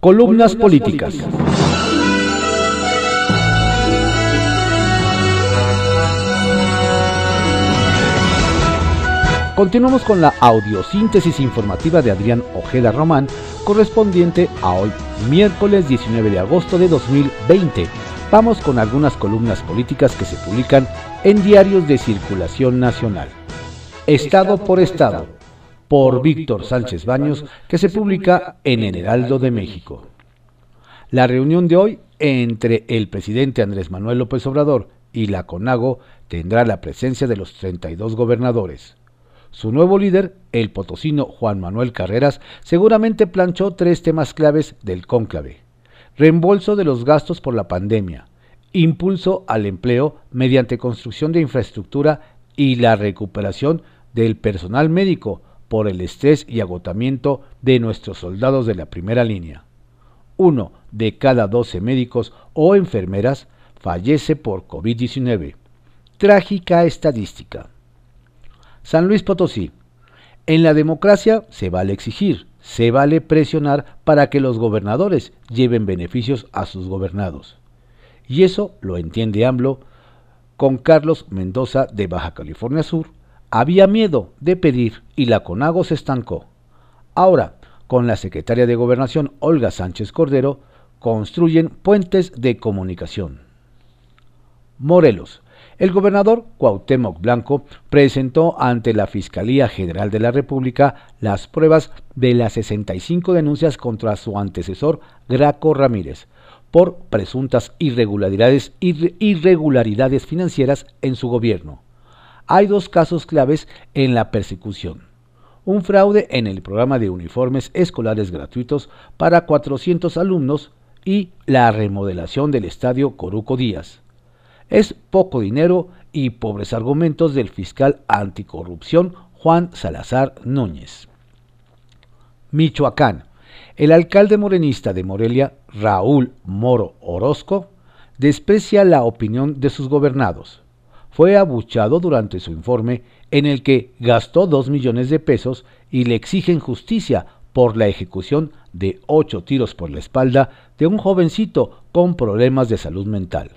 Columnas políticas. Continuamos con la audiosíntesis informativa de Adrián Ojeda Román, correspondiente a hoy, miércoles 19 de agosto de 2020. Vamos con algunas columnas políticas que se publican en diarios de circulación nacional. Estado por Estado, por Víctor Sánchez Baños, que se publica en el Heraldo de México. La reunión de hoy entre el presidente Andrés Manuel López Obrador y la CONAGO tendrá la presencia de los 32 gobernadores. Su nuevo líder, el potosino Juan Manuel Carreras, seguramente planchó tres temas claves del cónclave. Reembolso de los gastos por la pandemia, impulso al empleo mediante construcción de infraestructura y la recuperación del personal médico por el estrés y agotamiento de nuestros soldados de la primera línea. Uno de cada 12 médicos o enfermeras fallece por COVID-19. Trágica estadística. San Luis Potosí. En la democracia se vale exigir, se vale presionar para que los gobernadores lleven beneficios a sus gobernados. Y eso lo entiende AMLO con Carlos Mendoza de Baja California Sur. Había miedo de pedir y la CONAGO se estancó. Ahora, con la secretaria de Gobernación Olga Sánchez Cordero, construyen puentes de comunicación. Morelos. El gobernador Cuauhtémoc Blanco presentó ante la Fiscalía General de la República las pruebas de las 65 denuncias contra su antecesor Graco Ramírez por presuntas irregularidades, irregularidades financieras en su gobierno. Hay dos casos claves en la persecución. Un fraude en el programa de uniformes escolares gratuitos para 400 alumnos y la remodelación del estadio Coruco Díaz es poco dinero y pobres argumentos del fiscal anticorrupción Juan Salazar Núñez. Michoacán. El alcalde morenista de Morelia, Raúl Moro Orozco, desprecia la opinión de sus gobernados. Fue abuchado durante su informe en el que gastó dos millones de pesos y le exigen justicia por la ejecución de ocho tiros por la espalda de un jovencito con problemas de salud mental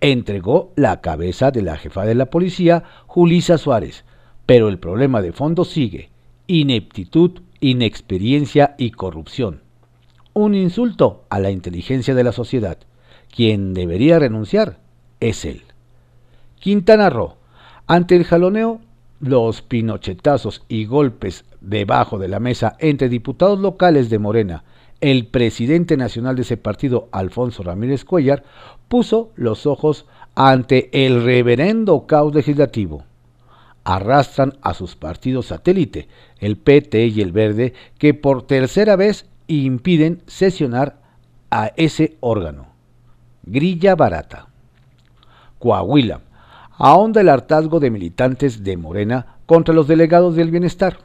entregó la cabeza de la jefa de la policía, Julisa Suárez, pero el problema de fondo sigue, ineptitud, inexperiencia y corrupción. Un insulto a la inteligencia de la sociedad. Quien debería renunciar es él. Quintana Roo. Ante el jaloneo, los pinochetazos y golpes debajo de la mesa entre diputados locales de Morena el presidente nacional de ese partido, Alfonso Ramírez Cuellar, puso los ojos ante el reverendo caos legislativo. Arrastran a sus partidos satélite, el PT y el Verde, que por tercera vez impiden sesionar a ese órgano. Grilla barata. Coahuila. Ahonda el hartazgo de militantes de Morena contra los delegados del bienestar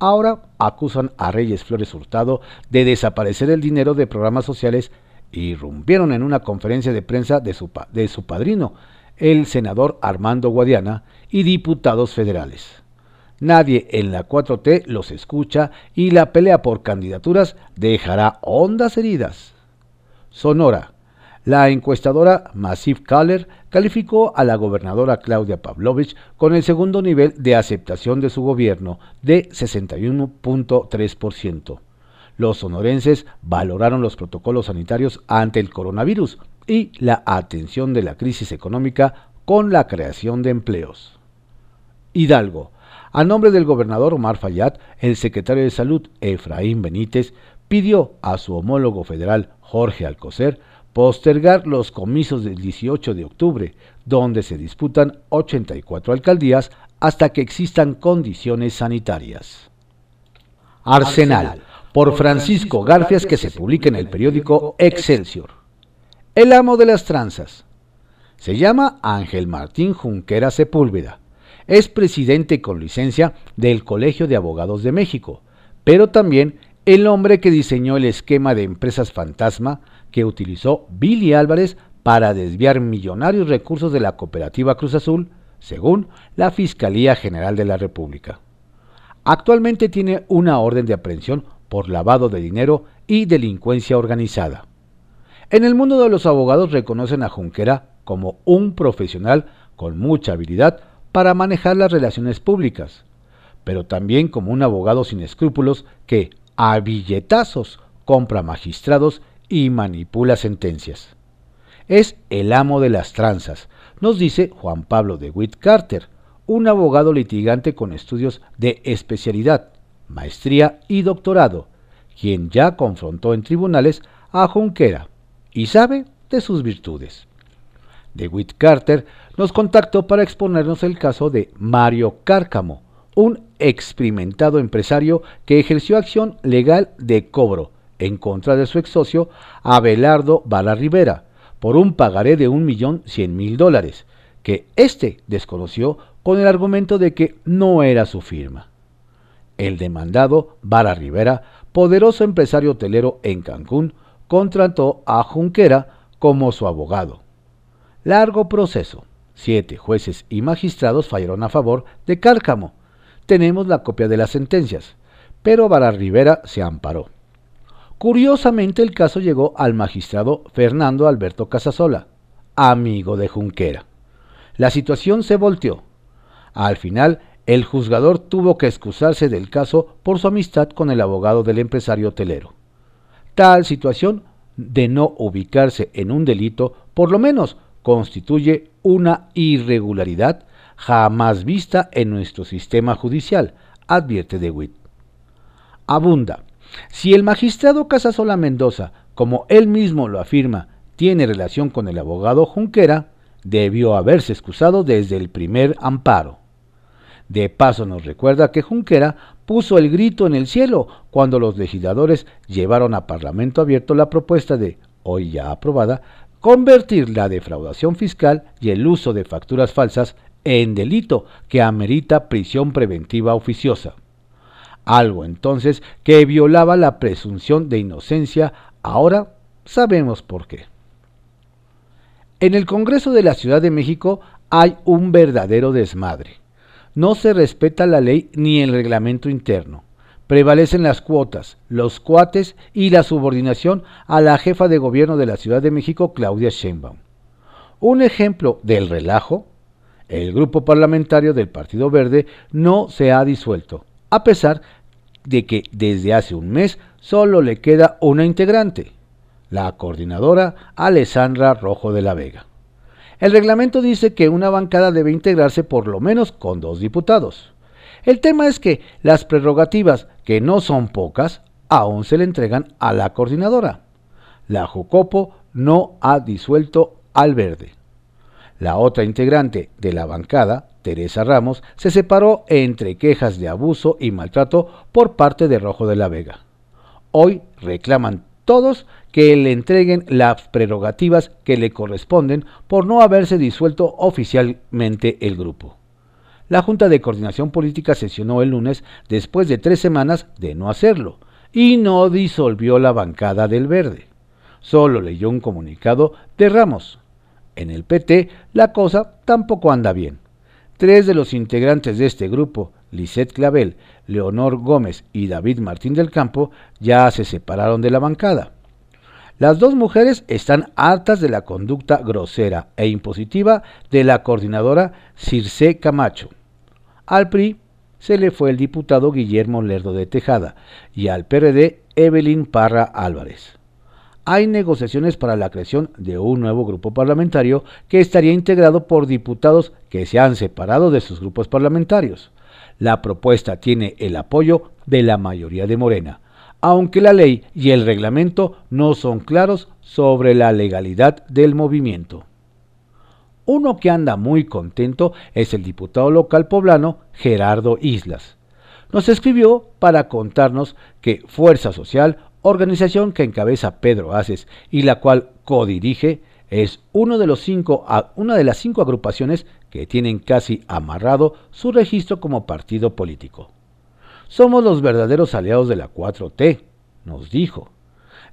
Ahora acusan a Reyes Flores Hurtado de desaparecer el dinero de programas sociales y irrumpieron en una conferencia de prensa de su, de su padrino, el senador Armando Guadiana, y diputados federales. Nadie en la 4T los escucha y la pelea por candidaturas dejará hondas heridas. Sonora. La encuestadora Massive Caller calificó a la gobernadora Claudia Pavlovich con el segundo nivel de aceptación de su gobierno de 61.3%. Los sonorenses valoraron los protocolos sanitarios ante el coronavirus y la atención de la crisis económica con la creación de empleos. Hidalgo. A nombre del gobernador Omar Fayad, el secretario de Salud, Efraín Benítez, pidió a su homólogo federal, Jorge Alcocer, postergar los comicios del 18 de octubre, donde se disputan 84 alcaldías hasta que existan condiciones sanitarias. Arsenal, por Francisco Garfias, que se publica en el periódico Excelsior. El amo de las tranzas. Se llama Ángel Martín Junquera Sepúlveda. Es presidente con licencia del Colegio de Abogados de México, pero también el hombre que diseñó el esquema de empresas fantasma que utilizó Billy Álvarez para desviar millonarios recursos de la cooperativa Cruz Azul, según la Fiscalía General de la República. Actualmente tiene una orden de aprehensión por lavado de dinero y delincuencia organizada. En el mundo de los abogados reconocen a Junquera como un profesional con mucha habilidad para manejar las relaciones públicas, pero también como un abogado sin escrúpulos que, a billetazos, compra magistrados y manipula sentencias. Es el amo de las tranzas, nos dice Juan Pablo de Witt Carter, un abogado litigante con estudios de especialidad, maestría y doctorado, quien ya confrontó en tribunales a Junquera y sabe de sus virtudes. De Witt Carter nos contactó para exponernos el caso de Mario Cárcamo, un experimentado empresario que ejerció acción legal de cobro en contra de su ex socio Abelardo Bala Rivera por un pagaré de un millón cien mil dólares, que éste desconoció con el argumento de que no era su firma. El demandado, Vara Rivera, poderoso empresario hotelero en Cancún, contrató a Junquera como su abogado. Largo proceso. Siete jueces y magistrados fallaron a favor de Cárcamo. Tenemos la copia de las sentencias, pero Vara Rivera se amparó. Curiosamente el caso llegó al magistrado Fernando Alberto Casasola, amigo de Junquera. La situación se volteó. Al final, el juzgador tuvo que excusarse del caso por su amistad con el abogado del empresario hotelero. Tal situación de no ubicarse en un delito, por lo menos constituye una irregularidad jamás vista en nuestro sistema judicial, advierte De Witt. Abunda. Si el magistrado Casasola Mendoza, como él mismo lo afirma, tiene relación con el abogado Junquera, debió haberse excusado desde el primer amparo. De paso nos recuerda que Junquera puso el grito en el cielo cuando los legisladores llevaron a Parlamento abierto la propuesta de, hoy ya aprobada, convertir la defraudación fiscal y el uso de facturas falsas en delito que amerita prisión preventiva oficiosa. Algo entonces que violaba la presunción de inocencia, ahora sabemos por qué. En el Congreso de la Ciudad de México hay un verdadero desmadre. No se respeta la ley ni el reglamento interno. Prevalecen las cuotas, los cuates y la subordinación a la jefa de gobierno de la Ciudad de México, Claudia Sheinbaum. Un ejemplo del relajo, el grupo parlamentario del Partido Verde no se ha disuelto, a pesar de que desde hace un mes solo le queda una integrante, la coordinadora Alessandra Rojo de la Vega. El reglamento dice que una bancada debe integrarse por lo menos con dos diputados. El tema es que las prerrogativas, que no son pocas, aún se le entregan a la coordinadora. La Jucopo no ha disuelto al verde. La otra integrante de la bancada, Teresa Ramos, se separó entre quejas de abuso y maltrato por parte de Rojo de la Vega. Hoy reclaman todos que le entreguen las prerrogativas que le corresponden por no haberse disuelto oficialmente el grupo. La Junta de Coordinación Política sesionó el lunes después de tres semanas de no hacerlo y no disolvió la bancada del Verde. Solo leyó un comunicado de Ramos. En el PT la cosa tampoco anda bien. Tres de los integrantes de este grupo, Lisette Clavel, Leonor Gómez y David Martín del Campo, ya se separaron de la bancada. Las dos mujeres están hartas de la conducta grosera e impositiva de la coordinadora Circe Camacho. Al PRI se le fue el diputado Guillermo Lerdo de Tejada y al PRD Evelyn Parra Álvarez hay negociaciones para la creación de un nuevo grupo parlamentario que estaría integrado por diputados que se han separado de sus grupos parlamentarios. La propuesta tiene el apoyo de la mayoría de Morena, aunque la ley y el reglamento no son claros sobre la legalidad del movimiento. Uno que anda muy contento es el diputado local poblano Gerardo Islas. Nos escribió para contarnos que Fuerza Social organización que encabeza Pedro Aces y la cual codirige, es uno de los cinco, una de las cinco agrupaciones que tienen casi amarrado su registro como partido político. Somos los verdaderos aliados de la 4T, nos dijo.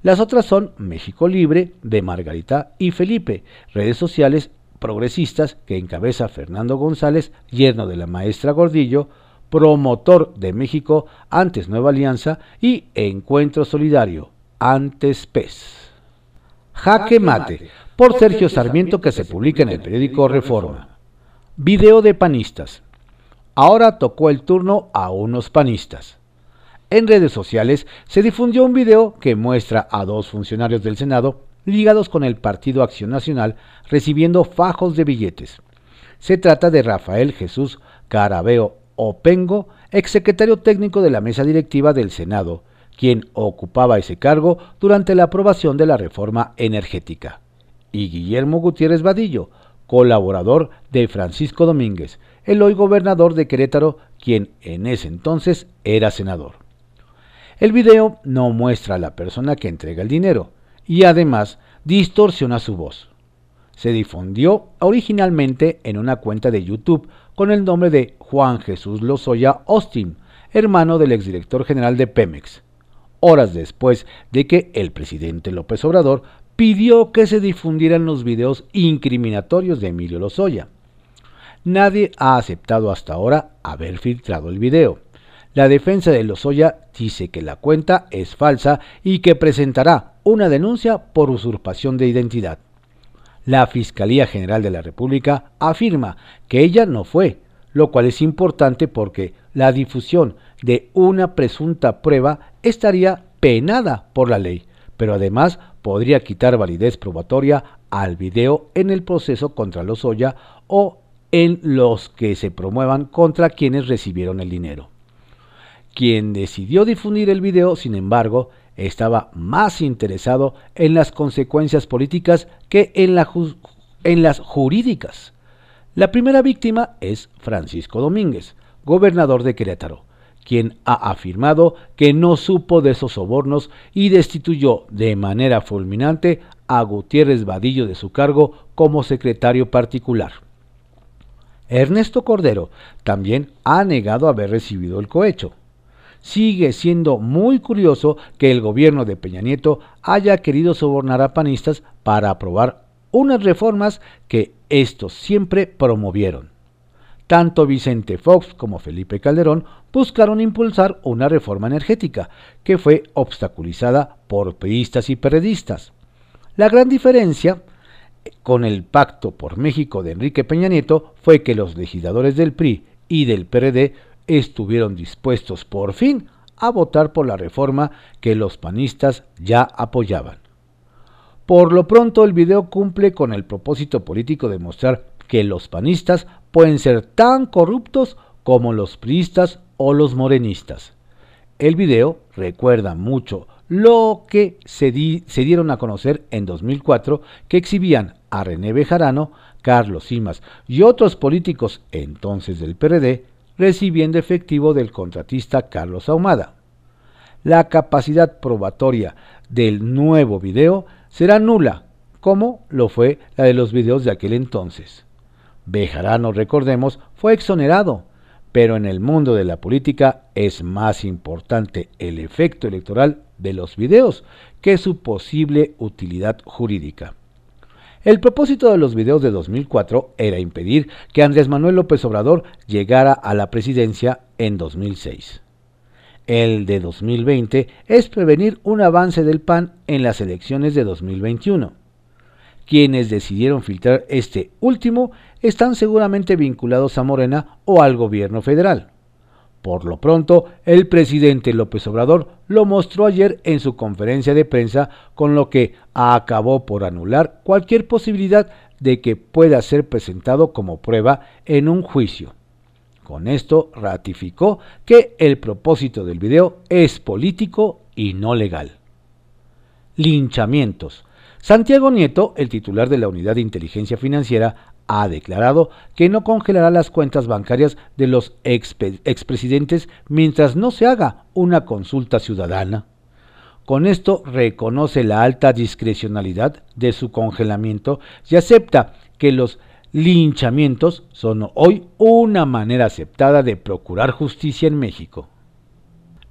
Las otras son México Libre, de Margarita y Felipe, redes sociales progresistas que encabeza Fernando González, yerno de la maestra Gordillo, promotor de México, antes Nueva Alianza y Encuentro Solidario, antes pez. Jaque mate, por Sergio Sarmiento que se publica en el periódico Reforma. Video de panistas. Ahora tocó el turno a unos panistas. En redes sociales se difundió un video que muestra a dos funcionarios del Senado ligados con el Partido Acción Nacional recibiendo fajos de billetes. Se trata de Rafael Jesús Carabeo Opengo, exsecretario técnico de la mesa directiva del Senado, quien ocupaba ese cargo durante la aprobación de la reforma energética, y Guillermo Gutiérrez Vadillo, colaborador de Francisco Domínguez, el hoy gobernador de Querétaro, quien en ese entonces era senador. El video no muestra a la persona que entrega el dinero y además distorsiona su voz. Se difundió originalmente en una cuenta de YouTube con el nombre de Juan Jesús Lozoya Austin, hermano del exdirector general de Pemex, horas después de que el presidente López Obrador pidió que se difundieran los videos incriminatorios de Emilio Lozoya. Nadie ha aceptado hasta ahora haber filtrado el video. La defensa de Lozoya dice que la cuenta es falsa y que presentará una denuncia por usurpación de identidad. La Fiscalía General de la República afirma que ella no fue, lo cual es importante porque la difusión de una presunta prueba estaría penada por la ley, pero además podría quitar validez probatoria al video en el proceso contra Lozoya o en los que se promuevan contra quienes recibieron el dinero. Quien decidió difundir el video, sin embargo, estaba más interesado en las consecuencias políticas que en, las jurídicas. La primera víctima es Francisco Domínguez, gobernador de Querétaro, quien ha afirmado que no supo de esos sobornos y destituyó de manera fulminante a Gutiérrez Vadillo de su cargo como secretario particular. Ernesto Cordero también ha negado haber recibido el cohecho. Sigue siendo muy curioso que el gobierno de Peña Nieto haya querido sobornar a panistas para aprobar unas reformas que estos siempre promovieron. Tanto Vicente Fox como Felipe Calderón buscaron impulsar una reforma energética que fue obstaculizada por peístas y periodistas. La gran diferencia con el pacto por México de Enrique Peña Nieto fue que los legisladores del PRI y del PRD estuvieron dispuestos por fin a votar por la reforma que los panistas ya apoyaban. Por lo pronto el video cumple con el propósito político de mostrar que los panistas pueden ser tan corruptos como los priistas o los morenistas. El video recuerda mucho lo que se, dieron a conocer en 2004 que exhibían a René Bejarano, Carlos Simas y otros políticos entonces del PRD recibiendo efectivo del contratista Carlos Ahumada. La capacidad probatoria del nuevo video será nula, como lo fue la de los videos de aquel entonces. Bejarano, recordemos, fue exonerado, pero en el mundo de la política es más importante el efecto electoral de los videos que su posible utilidad jurídica. El propósito de los videos de 2004 era impedir que Andrés Manuel López Obrador llegara a la presidencia en 2006. El de 2020 es prevenir un avance del PAN en las elecciones de 2021. Quienes decidieron filtrar este último están seguramente vinculados a Morena o al gobierno federal. Por lo pronto, el presidente López Obrador lo mostró ayer en su conferencia de prensa, con lo que acabó por anular cualquier posibilidad de que pueda ser presentado como prueba en un juicio. Con esto ratificó que el propósito del video es político y no legal. Linchamientos. Santiago Nieto, el titular de la Unidad de Inteligencia Financiera, ha declarado que no congelará las cuentas bancarias de los expresidentes mientras no se haga una consulta ciudadana. Con esto reconoce la alta discrecionalidad de su congelamiento y acepta que los linchamientos son hoy una manera aceptada de procurar justicia en México.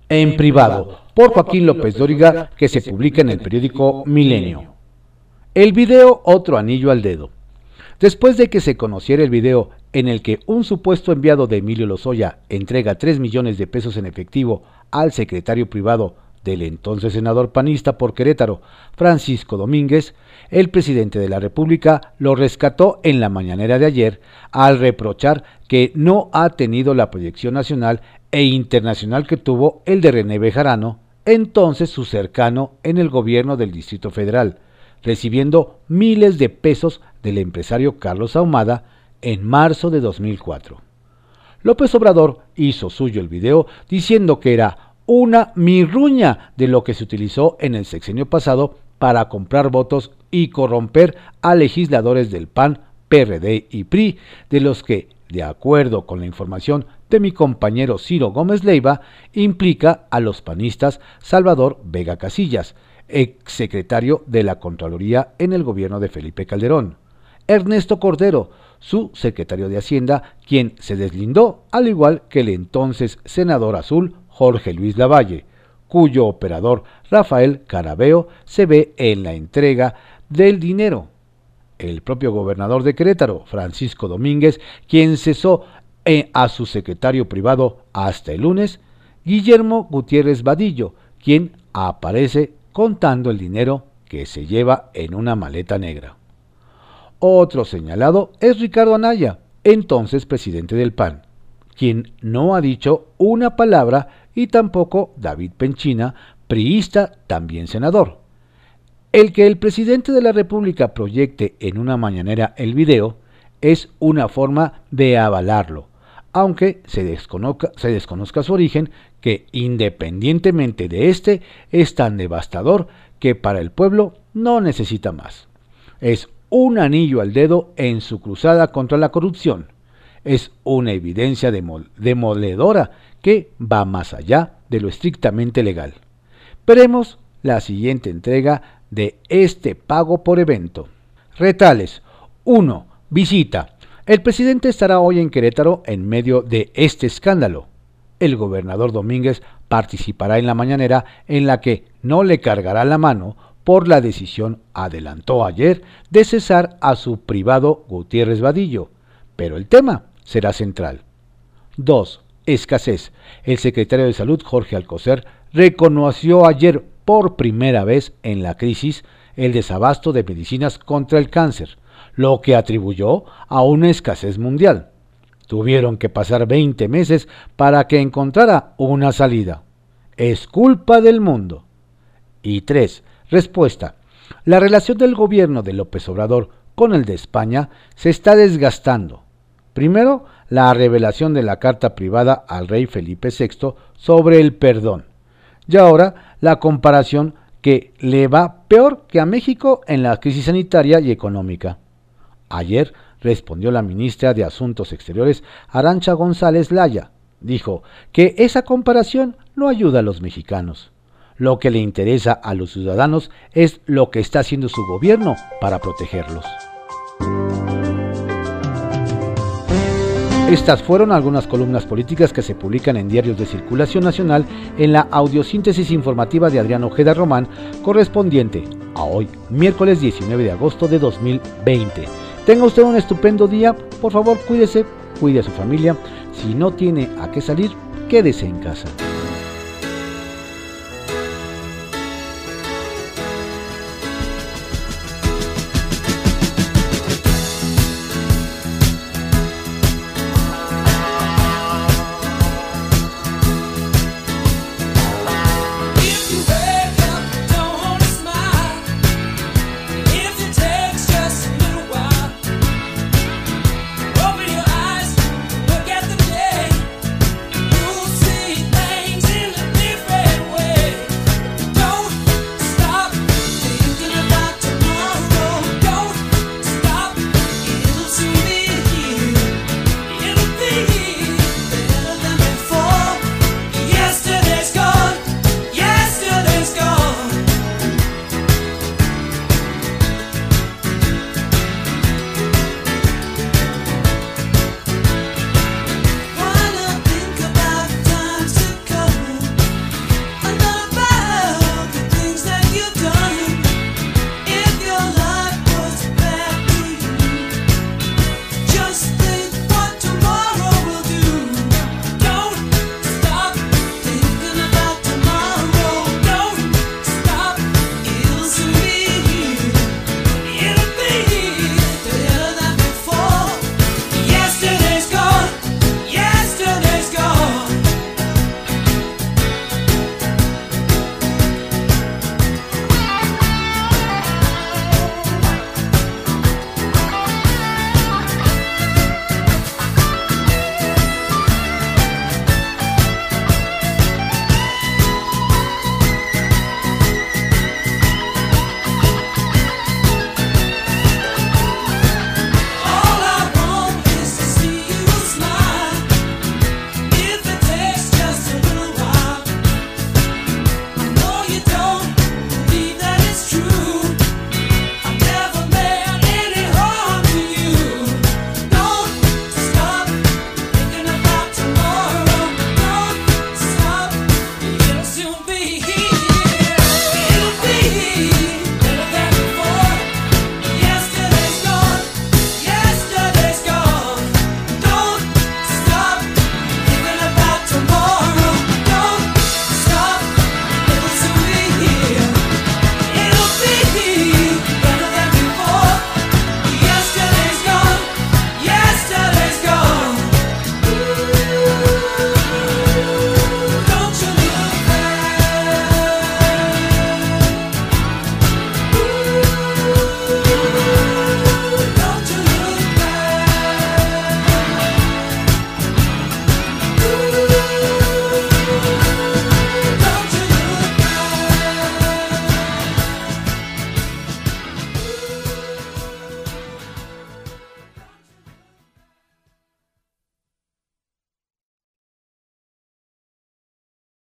En privado, por Joaquín López Dóriga, que se publica en el periódico Milenio. El video Otro Anillo al Dedo. Después de que se conociera el video en el que un supuesto enviado de Emilio Lozoya entrega 3 millones de pesos en efectivo al secretario privado del entonces senador panista por Querétaro, Francisco Domínguez, el presidente de la República lo rescató en la mañanera de ayer al reprochar que no ha tenido la proyección nacional e internacional que tuvo el de René Bejarano, entonces su cercano en el gobierno del Distrito Federal, recibiendo miles de pesos del empresario Carlos Ahumada en marzo de 2004. López Obrador hizo suyo el video diciendo que era una mirruña de lo que se utilizó en el sexenio pasado para comprar votos y corromper a legisladores del PAN, PRD y PRI, de los que, de acuerdo con la información de mi compañero Ciro Gómez Leiva, implica a los panistas Salvador Vega Casillas, exsecretario de la Contraloría en el gobierno de Felipe Calderón, Ernesto Cordero, su secretario de Hacienda, quien se deslindó, al igual que el entonces senador azul Jorge Luis Lavalle, cuyo operador Rafael Carabeo se ve en la entrega del dinero. El propio gobernador de Querétaro, Francisco Domínguez, quien cesó eh, a su secretario privado hasta el lunes, Guillermo Gutiérrez Vadillo, quien aparece contando el dinero que se lleva en una maleta negra. Otro señalado es Ricardo Anaya, entonces presidente del PAN, quien no ha dicho una palabra y tampoco David Penchina, priista, también senador. El que el presidente de la República proyecte en una mañanera el video es una forma de avalarlo, aunque se desconozca, se desconozca su origen, que independientemente de este es tan devastador que para el pueblo no necesita más. Es un anillo al dedo en su cruzada contra la corrupción. Es una evidencia demoledora que va más allá de lo estrictamente legal. Veremos la siguiente entrega de este pago por evento. Retales 1. Visita. El presidente estará hoy en Querétaro en medio de este escándalo. El gobernador Domínguez participará en la mañanera en la que no le cargará la mano por la decisión, adelantó ayer, de cesar a su privado Gutiérrez Vadillo, pero el tema será central. 2. Escasez. El secretario de Salud, Jorge Alcocer, reconoció ayer por primera vez en la crisis el desabasto de medicinas contra el cáncer, lo que atribuyó a una escasez mundial. Tuvieron que pasar 20 meses para que encontrara una salida. Es culpa del mundo. Y 3. Respuesta. La relación del gobierno de López Obrador con el de España se está desgastando. Primero, la revelación de la carta privada al rey Felipe VI sobre el perdón. Y ahora, la comparación que le va peor que a México en la crisis sanitaria y económica. Ayer respondió la ministra de Asuntos Exteriores, Arancha González Laya. Dijo que esa comparación no ayuda a los mexicanos. Lo que le interesa a los ciudadanos es lo que está haciendo su gobierno para protegerlos. Estas fueron algunas columnas políticas que se publican en diarios de circulación nacional en la audiosíntesis informativa de Adrián Ojeda Román, correspondiente a hoy, miércoles 19 de agosto de 2020. Tenga usted un estupendo día, por favor cuídese, cuide a su familia, si no tiene a qué salir, quédese en casa.